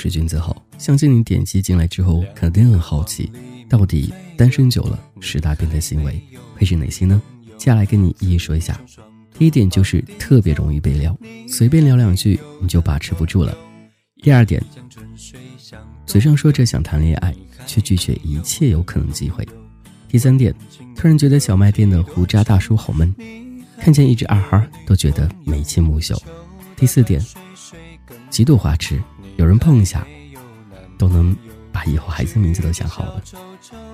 是君子好，相信你点击进来之后，肯定很好奇，到底单身久了十大变态行为会是哪些呢？接下来跟你一一说一下。第一点就是特别容易被撩，随便聊两句你就把持不住了。第二点，嘴上说着想谈恋爱，却拒绝一切有可能机会。第三点，突然觉得小卖店的胡渣大叔好闷，看见一只二哈都觉得眉清目秀。第四点，极度花痴，有人碰一下都能把以后孩子名字都想好了。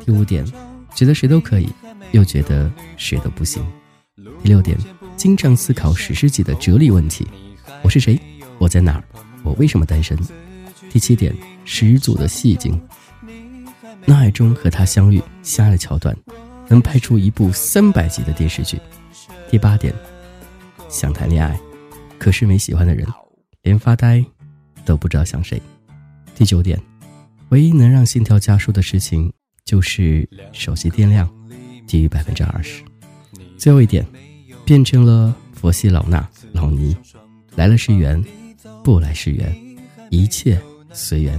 第五点，觉得谁都可以，又觉得谁都不行。第六点，经常思考史诗级的哲理问题：我是谁？我在哪儿？我为什么单身？第七点，十足的戏精，脑海中和他相遇相爱的桥段，能拍出一部三百集的电视剧。第八点，想谈恋爱，可是没喜欢的人，连发呆都不知道想谁。第九点，唯一能让心跳加速的事情就是手机电量低于百分之二十。最后一点，变成了佛系老衲老倪，来了是缘，不来是缘，一切随缘。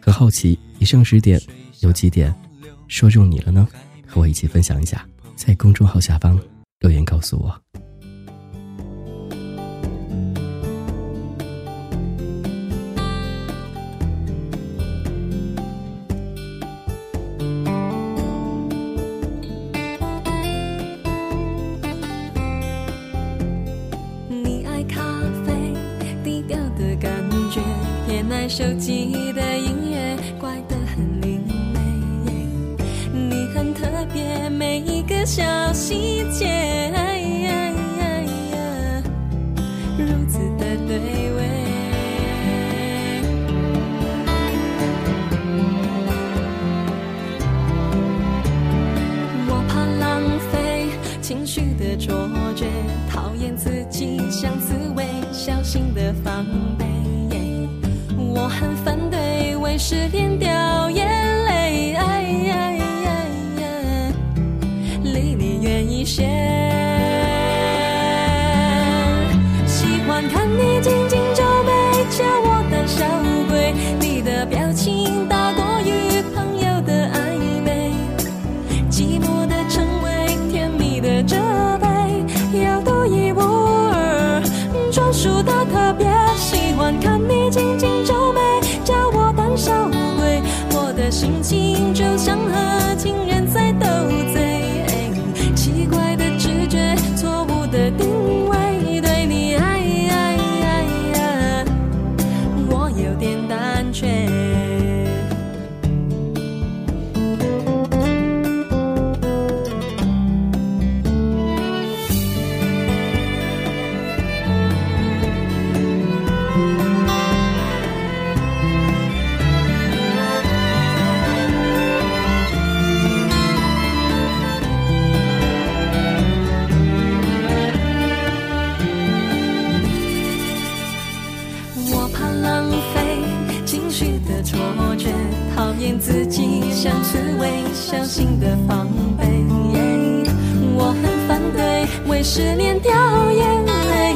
很好奇，以上十点有几点说中你了呢？和我一起分享一下，在公众号下方留言告诉我。手机的音乐怪得很另类，你很特别，每一个小细节如此的对味。我怕浪费情绪对为失恋掉像刺猬，小心的防备。我很反对为失恋掉眼泪，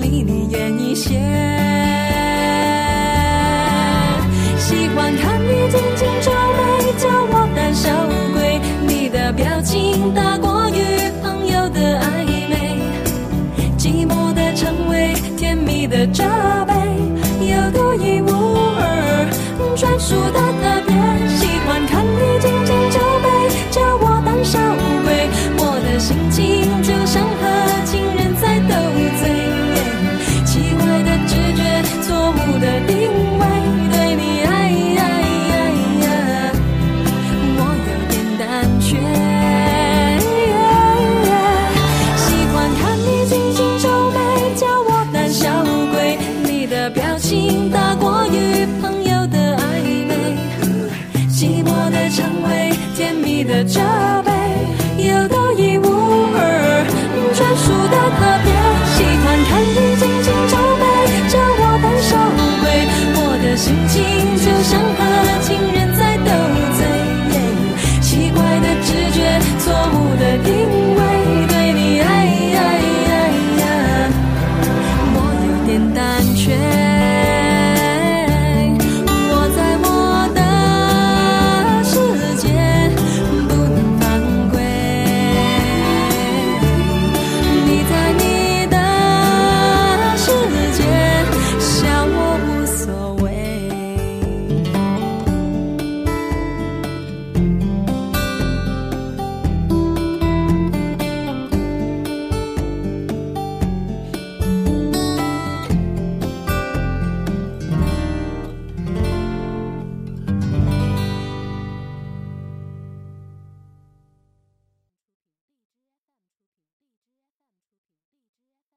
离你远一些。喜欢看你紧紧皱眉，叫我胆小鬼。你的表情大过于朋友的暧昧，寂寞的称谓，甜蜜的责备。想和情人在斗嘴奇怪的直觉错误的定位对你哎呀爱呀我有点胆怯。